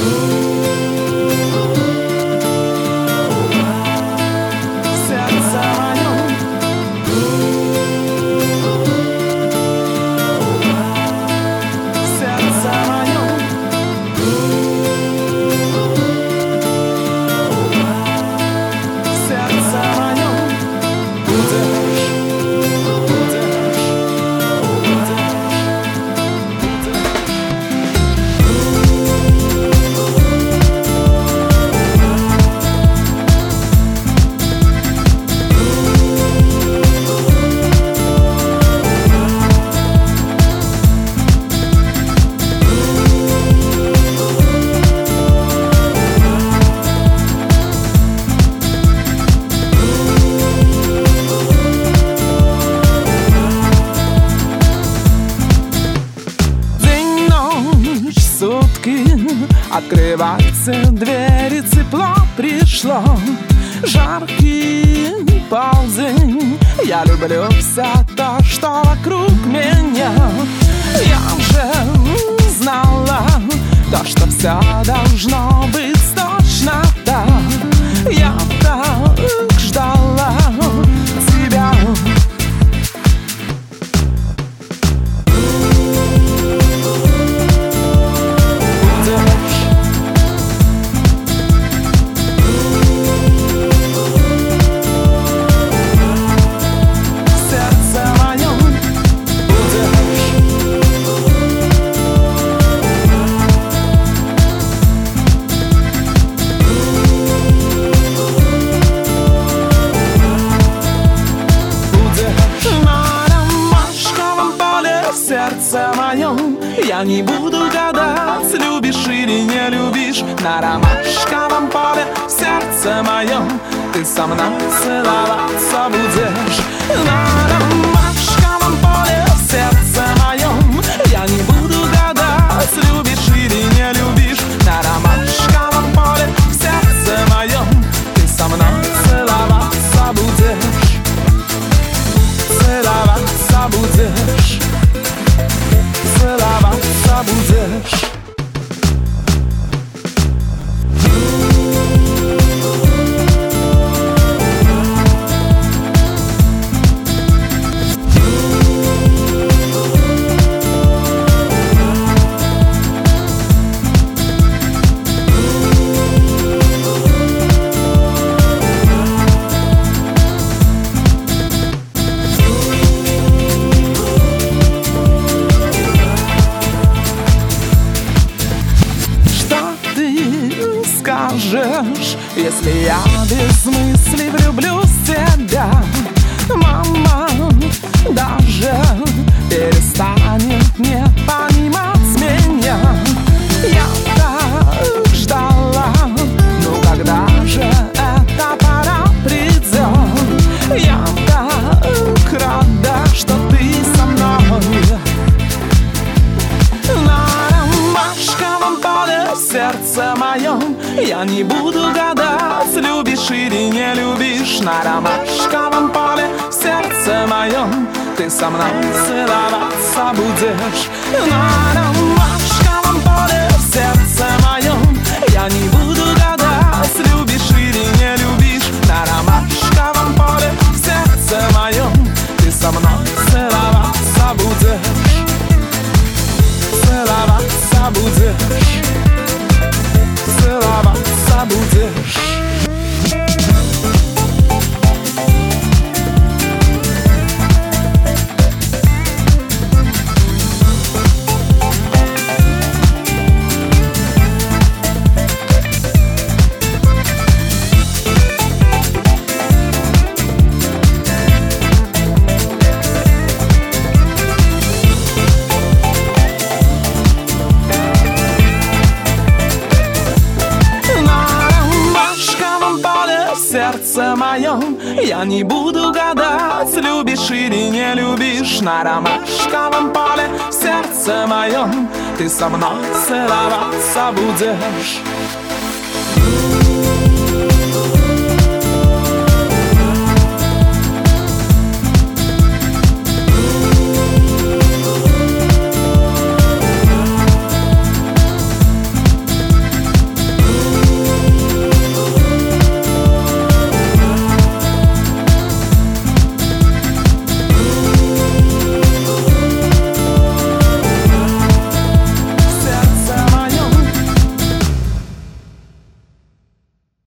Сердце Открываются двери, тепло пришло. Жаркий полдень. Я люблю все то, что вокруг меня. Я уже знала То, что все должно не буду гадать, любишь или не любишь. На ромашковом поле сердце моем Ты со мной целоваться будешь скажешь, если я без мысли влюблюсь в тебя? Мама даже перестанет не понимать меня Я так ждала, ну когда же эта пора придет? Я так рада, что ты со мной на ромашковом поле сердце моем Я не буду гадать, любишь или не любишь На ромашковом поле сердце моем Ты со мной целоваться будешь. На ромашковом поле сердце моем Я не моем Я не буду гадать, любишь или не любишь На ромашковом поле сердце моем Ты со мной целоваться будешь